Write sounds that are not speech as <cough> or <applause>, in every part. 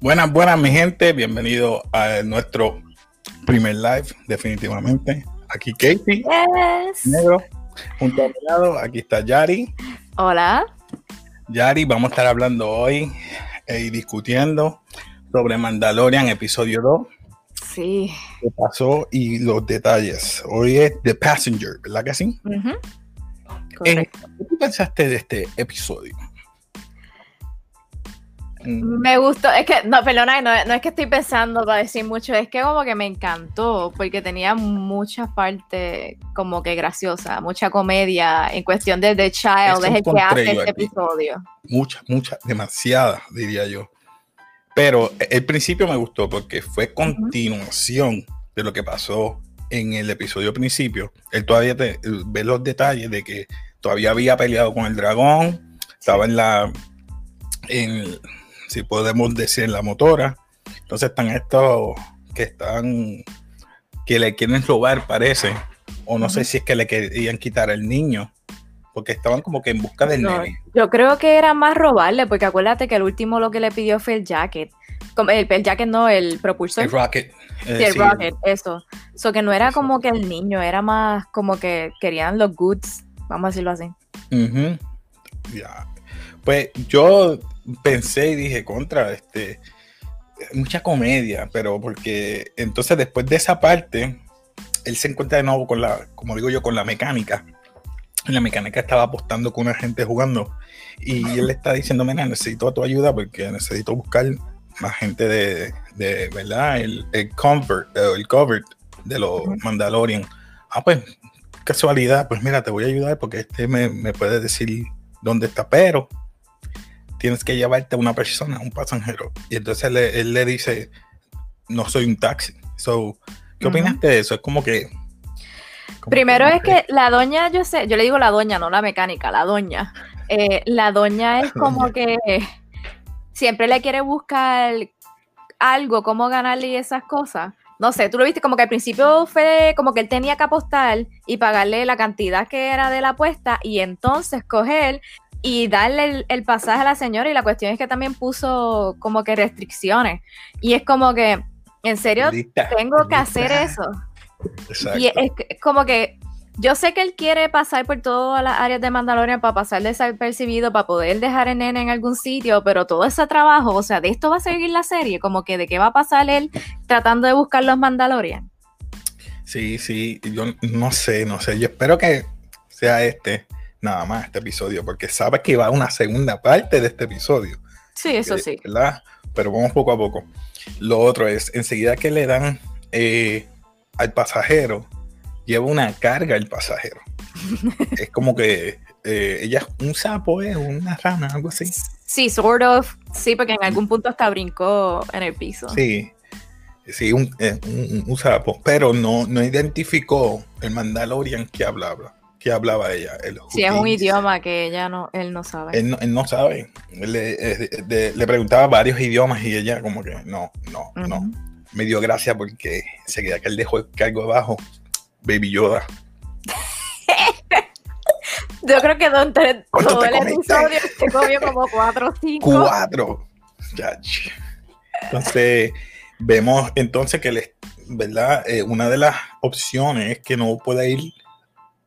Buenas, buenas, mi gente. Bienvenido a nuestro primer live, definitivamente. Aquí Katie, Yes. negro, junto a mi lado. Aquí está Yari. Hola. Yari, vamos a estar hablando hoy eh, y discutiendo sobre Mandalorian episodio 2, Sí. qué pasó y los detalles. Hoy es The Passenger, ¿verdad que sí? Eh, Correcto. ¿Qué pensaste de este episodio? Mm, Me gustó, es que, no, perdona, no, no es que estoy pensando para decir mucho, es que como que me encantó, porque tenía muchas partes como que graciosas, mucha comedia en cuestión de The Child, es el que hace este episodio. Muchas, muchas, demasiadas, diría yo. Pero el principio me gustó porque fue continuación de lo que pasó en el episodio principio. Él todavía te, ve los detalles de que todavía había peleado con el dragón, estaba en la, en, si podemos decir, la motora. Entonces están estos que están, que le quieren robar, parece. O no sé si es que le querían quitar al niño, porque estaban como que en busca del No, nene. yo creo que era más robarle, porque acuérdate que el último lo que le pidió fue el jacket. El, el jacket no, el propulsor. El Rocket. eh, Sí, el sí, Rocket, eso. So que no era como que el niño, era más como que querían los goods, vamos a decirlo así. Ujú. Ya. Pues yo pensé y dije contra este mucha comedia, pero porque entonces después de esa parte él se encuentra de nuevo con la, como digo yo, con la mecánica. La mecánica estaba apostando con una gente jugando y él le está diciendo, mira, necesito tu ayuda porque necesito buscar más gente de, de ¿verdad? El, el convert, eh, el covert de los. Mandalorian. Ah, pues casualidad, pues mira, te voy a ayudar porque este me, me puede decir dónde está, pero tienes que llevarte a una persona, un pasajero. Y entonces él, le- él le dice, no soy un taxi. So, ¿Qué Ujú. opinaste de eso? Es como que... como Primero que- es que la doña, yo sé, yo le digo la doña, no la mecánica, la doña. Eh, la doña <laughs> es como que siempre le quiere buscar algo, cómo ganarle y esas cosas. No sé, tú lo viste como que al principio fue como que él tenía que apostar y pagarle la cantidad que era de la apuesta y entonces coger y darle el, el pasaje a la señora y la cuestión es que también puso como que restricciones y es como que, en serio, Lista, tengo que hacer eso. Exacto. Y es es como que yo sé que él quiere pasar por todas las áreas de Mandalorian para pasar desapercibido, para poder dejar el nene en algún sitio, pero todo ese trabajo, o sea, de esto va a seguir la serie, como que de qué va a pasar él tratando de buscar los Mandalorian. Sí, sí, yo no sé, no sé. Yo espero que sea este, nada más este episodio, porque sabes que va a una segunda parte de este episodio. Sí, eso eh, sí. ¿Verdad? Pero vamos poco a poco. Lo otro es, enseguida que le dan eh, al pasajero, lleva una carga el pasajero. <laughs> es como que eh, ella es un sapo, es una rana, algo así. Sí, sort of. Sí, porque en algún punto hasta brincó en el piso. Sí, sí, un, un- un sapo, pero no, no identificó el Mandalorian que hablaba, que hablaba ella. El Sí, es un idioma que ella no, él no sabe. Él no, él no sabe. Él Le, de- le preguntaba varios idiomas y ella como que no, no, no. Me dio gracia porque enseguida que él dejó el cargo abajo, Baby Yoda. <laughs> Yo creo que ¿Cuánto todo el episodio se comió como cuatro o cinco. Cuatro. Entonces, vemos entonces que, le, ¿verdad? Eh, una de las opciones es que no puede ir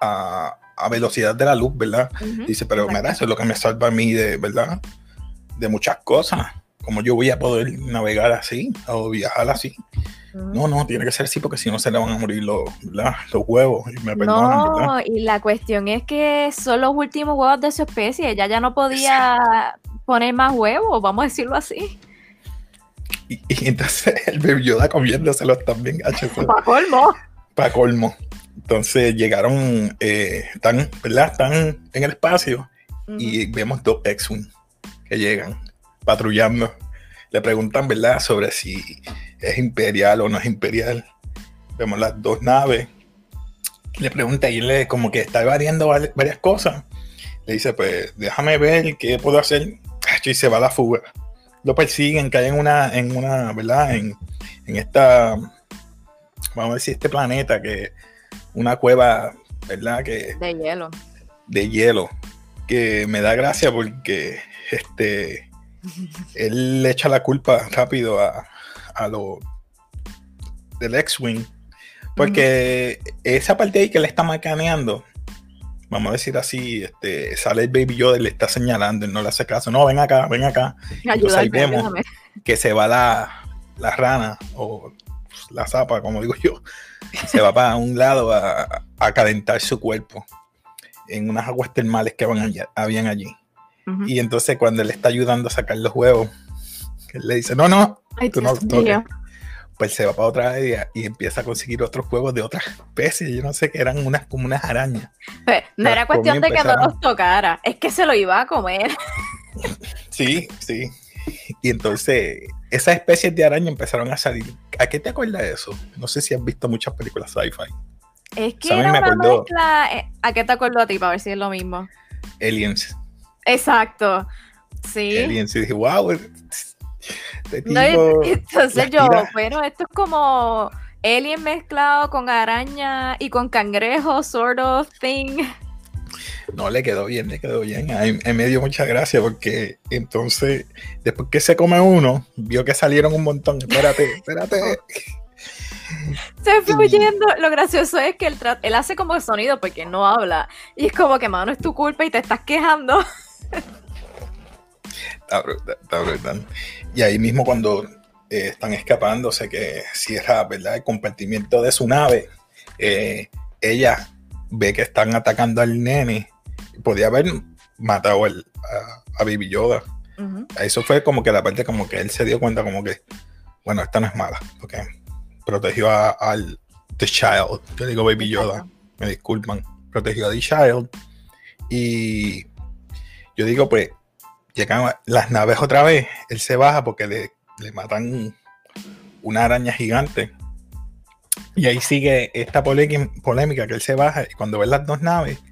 a, a velocidad de la luz, ¿verdad? Dice, pero mira, eso es lo que me salva a mí de, ¿verdad? De muchas cosas. Como yo voy a poder navegar así o viajar así. No, no, tiene que ser así porque si no se le van a morir los, los huevos. Y me perdonan, ¿verdad? No, y la cuestión es que son los últimos huevos de su especie. Ella ya no podía poner más huevos, vamos a decirlo así. Y, y entonces el Baby Yoda comiéndoselos también. Para colmo. para colmo. Entonces llegaron, eh, están, ¿verdad? Están en el espacio y vemos dos X-Wing que llegan patrullando. Le preguntan, ¿verdad?, sobre si es imperial o no es imperial. Vemos las dos naves. Le pregunta y le como que está variando vari- varias cosas. Le dice, pues déjame ver qué puedo hacer. Y se va a la fuga. Lo persiguen, caen en una, en una, ¿verdad? En, en esta, vamos a decir, este planeta que una cueva, ¿verdad? Que De hielo. de hielo que me da gracia porque este <laughs> él le echa la culpa rápido a, a lo del X-Wing. Porque esa parte ahí que le está macaneando, vamos a decir así, este, sale el Baby Yoda y le está señalando y no le hace caso. No, ven acá, ven acá. Entonces ahí vemos que se va la, la rana o la zapa, como digo yo, se va para un lado a, a calentar su cuerpo en unas aguas termales que van allá, habían allí. Y entonces cuando él está ayudando a sacar los huevos, él le dice, no, no, tú no Pues se va para otra área y empieza a conseguir otros huevos de otras especies. Yo no sé qué eran unas como unas arañas. Pues, no era cuestión de que no los tocara, es que se lo iba a comer. Sí, sí. Y entonces esas especies de araña empezaron a salir. ¿A qué te acuerdas de eso? No sé si has visto muchas películas sci-fi. Es que era una mezcla. Eh, ¿A qué te acuerdo a ti para ver si es lo mismo? Aliens. Exacto. Sí. Aliens. Y dije, wow. Este entonces yo, bueno, esto es como alien mezclado con araña y con cangrejo, sort of thing. No, le quedó bien, le quedó bien. A me dio mucha gracia porque entonces, después que se come uno, vio que salieron un montón. Espérate, <laughs> espérate. Se fue huyendo. Lo gracioso es que él, él hace como sonido porque no habla. Y es como que, mano, es tu culpa y te estás quejando. <laughs> Está brutal, Y ahí mismo cuando eh, están escapando, sé que cierra, ¿verdad? El compartimiento de su nave. Eh, ella ve que están atacando al nene. Podía haber matado a, a, Baby Yoda. Eso fue como que la parte como que él se dio cuenta como que, bueno, esta no es mala. Porque protegió al The Child, yo digo Baby Yoda, me disculpan, protegió a The Child. Y yo digo, pues, llegan las naves otra vez, él se baja porque le, le matan una araña gigante. Y ahí sigue esta polémica que él se baja y cuando ves las dos naves,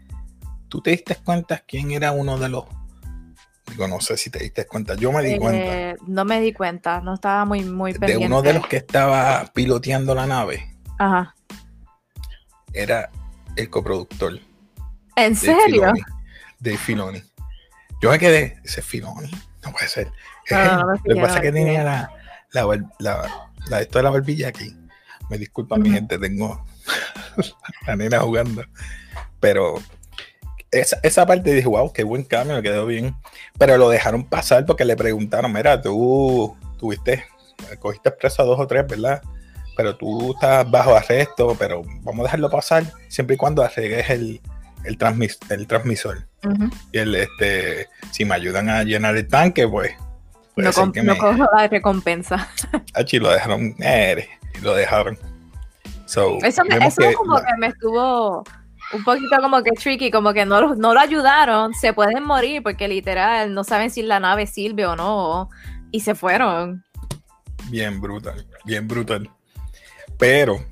tú te diste cuenta quién era uno de los Digo, no sé si te diste cuenta. Yo me di cuenta. Eh, no me di cuenta, no estaba muy, muy pendiente. De uno de los que estaba piloteando la nave. Ajá. Era el coproductor. ¿En serio? de Filoni. Yo me quedé, ese Filoni, no puede ser. <laughs> lo que pasa es que tenía la, la, la, esto de la barbilla aquí. Me disculpa, mi gente, tengo <laughs> la nena jugando. Pero esa, esa, parte dije, wow, qué buen cambio, me quedó bien. Pero lo dejaron pasar porque le preguntaron, mira, tú tuviste, cogiste presa dos o tres, ¿verdad? Pero tú estás bajo arresto, pero vamos a dejarlo pasar siempre y cuando arregles el, el, el transmisor. Y el, este, si me ayudan a llenar el tanque, pues. No, no cojo la recompensa. Aquí lo dejaron, eh, lo dejaron. eso, eso como que me estuvo un poquito como que tricky, como que no, no lo ayudaron, se pueden morir porque literal no saben si la nave sirve o no, y se fueron. Bien brutal, bien brutal. Pero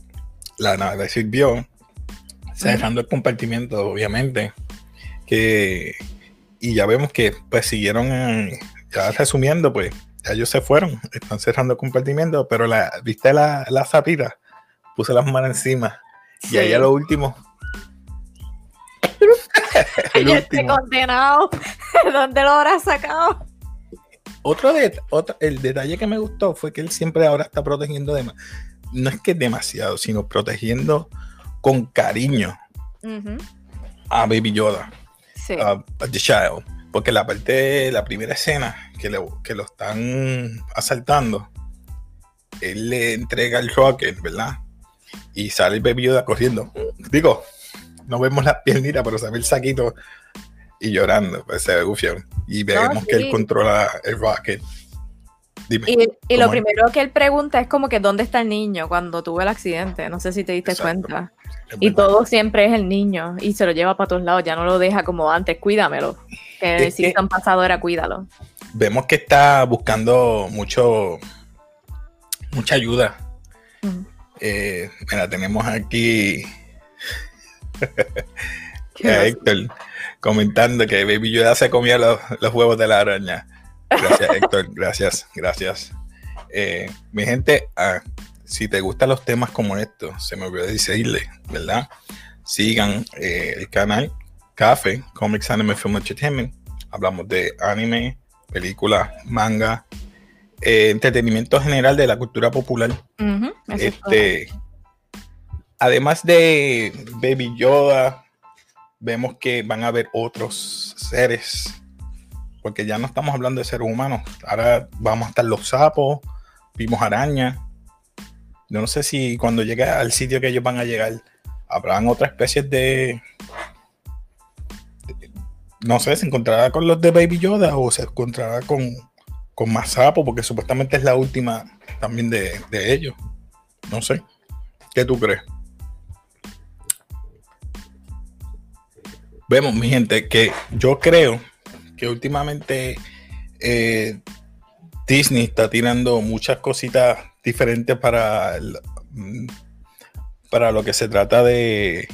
la nave sirvió, cerrando el compartimiento, obviamente, que, y ya vemos que pues siguieron, ya resumiendo, pues ya ellos se fueron, están cerrando el compartimiento, pero la, viste la, la zapita, puse las manos encima, y ahí a lo último. <laughs> Ya esté condenado. <laughs> ¿Dónde lo habrá sacado? Otro, de, el detalle que me gustó fue que él siempre ahora está protegiendo de, no es que demasiado, sino protegiendo con cariño a Baby Yoda, a, The Child, porque la parte, la primera escena que, que lo están asaltando, él le entrega el rocket, ¿verdad? Y sale el Yoda corriendo. Digo, no vemos la piernita, pero se ve el saquito y llorando, pues se ve gufión. Y vemos que él controla el rocket. Dime, y, lo primero que él pregunta es como que dónde está el niño cuando tuvo el accidente. No sé si te diste cuenta. Y todo siempre es el niño y se lo lleva para todos lados, ya no lo deja como antes, cuídamelo. Que si han pasado era cuídalo. Vemos que está buscando mucho mucha ayuda. Eh, mira, tenemos aquí <laughs> Héctor comentando que Baby Yoda se comía los, huevos de la araña. Gracias, Héctor. Gracias, gracias. Eh, mi gente, ah, si te gustan los temas como estos, se me olvidó decirle, ¿verdad? Sigan eh, el canal Café, Comics Anime Film Entertainment. Hablamos de anime, películas, manga, eh, entretenimiento general de la cultura popular. este, además de Baby Yoda, vemos que van a haber otros seres, porque ya no estamos hablando de seres humanos, ahora vamos a estar los sapos, vimos arañas. No sé si cuando llegue al sitio que ellos van a llegar, habrán otras especies de, no sé, se encontrará con los de Baby Yoda o se encontrará con, con más sapos, porque supuestamente es la última también de, de ellos. No sé. ¿Qué tú crees? Vemos, mi gente, que yo creo que últimamente eh, Disney está tirando muchas cositas diferentes para, mm, para lo que se trata de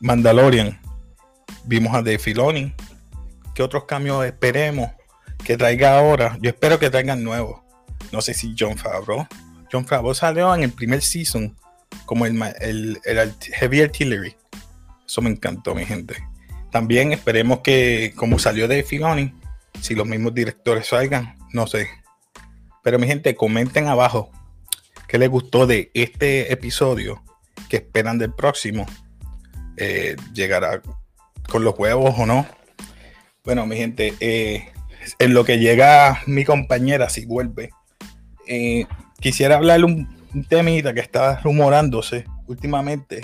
Mandalorian. Vimos a Dave Filoni. ¿Qué otros cambios esperemos que traiga ahora? Yo espero que traigan nuevos. No sé si John Favreau. John Favreau salió en el primer season como el, el, el Heavy Artillery. Eso me encantó, mi gente. También esperemos que, como salió de Filoni, si los mismos directores salgan, no sé. Pero mi gente, comenten abajo qué les gustó de este episodio, qué esperan del próximo. Eh, ¿Llegará con los huevos o no? Bueno, mi gente, eh, en lo que llega mi compañera, si vuelve, eh, quisiera hablarle un, un temita que está rumorándose últimamente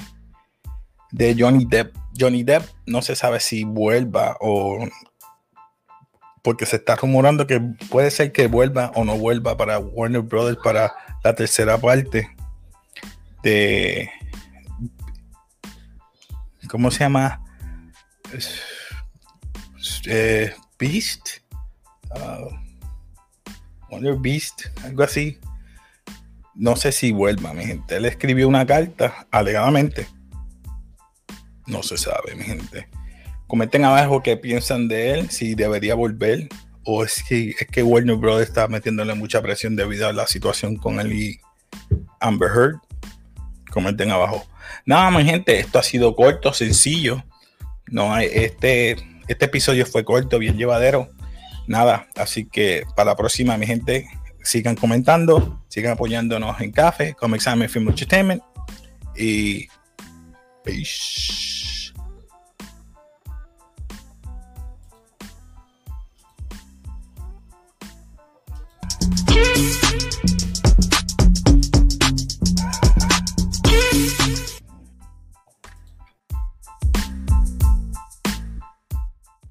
de Johnny Depp. Johnny Depp no se sabe si vuelva o porque se está rumorando que puede ser que vuelva o no vuelva para Warner Brothers para la tercera parte de ¿cómo se llama? Eh, Beast uh, Warner Beast algo así no sé si vuelva mi gente él escribió una carta alegadamente no se sabe, mi gente. Comenten abajo qué piensan de él, si debería volver o es que, es que Warner Bros. está metiéndole mucha presión debido a la situación con él y Amber Heard. Comenten abajo. Nada, mi gente, esto ha sido corto, sencillo. No hay, este, este episodio fue corto, bien llevadero. Nada, así que para la próxima, mi gente, sigan comentando, sigan apoyándonos en Café, Comics Examen Film Entertainment y peace.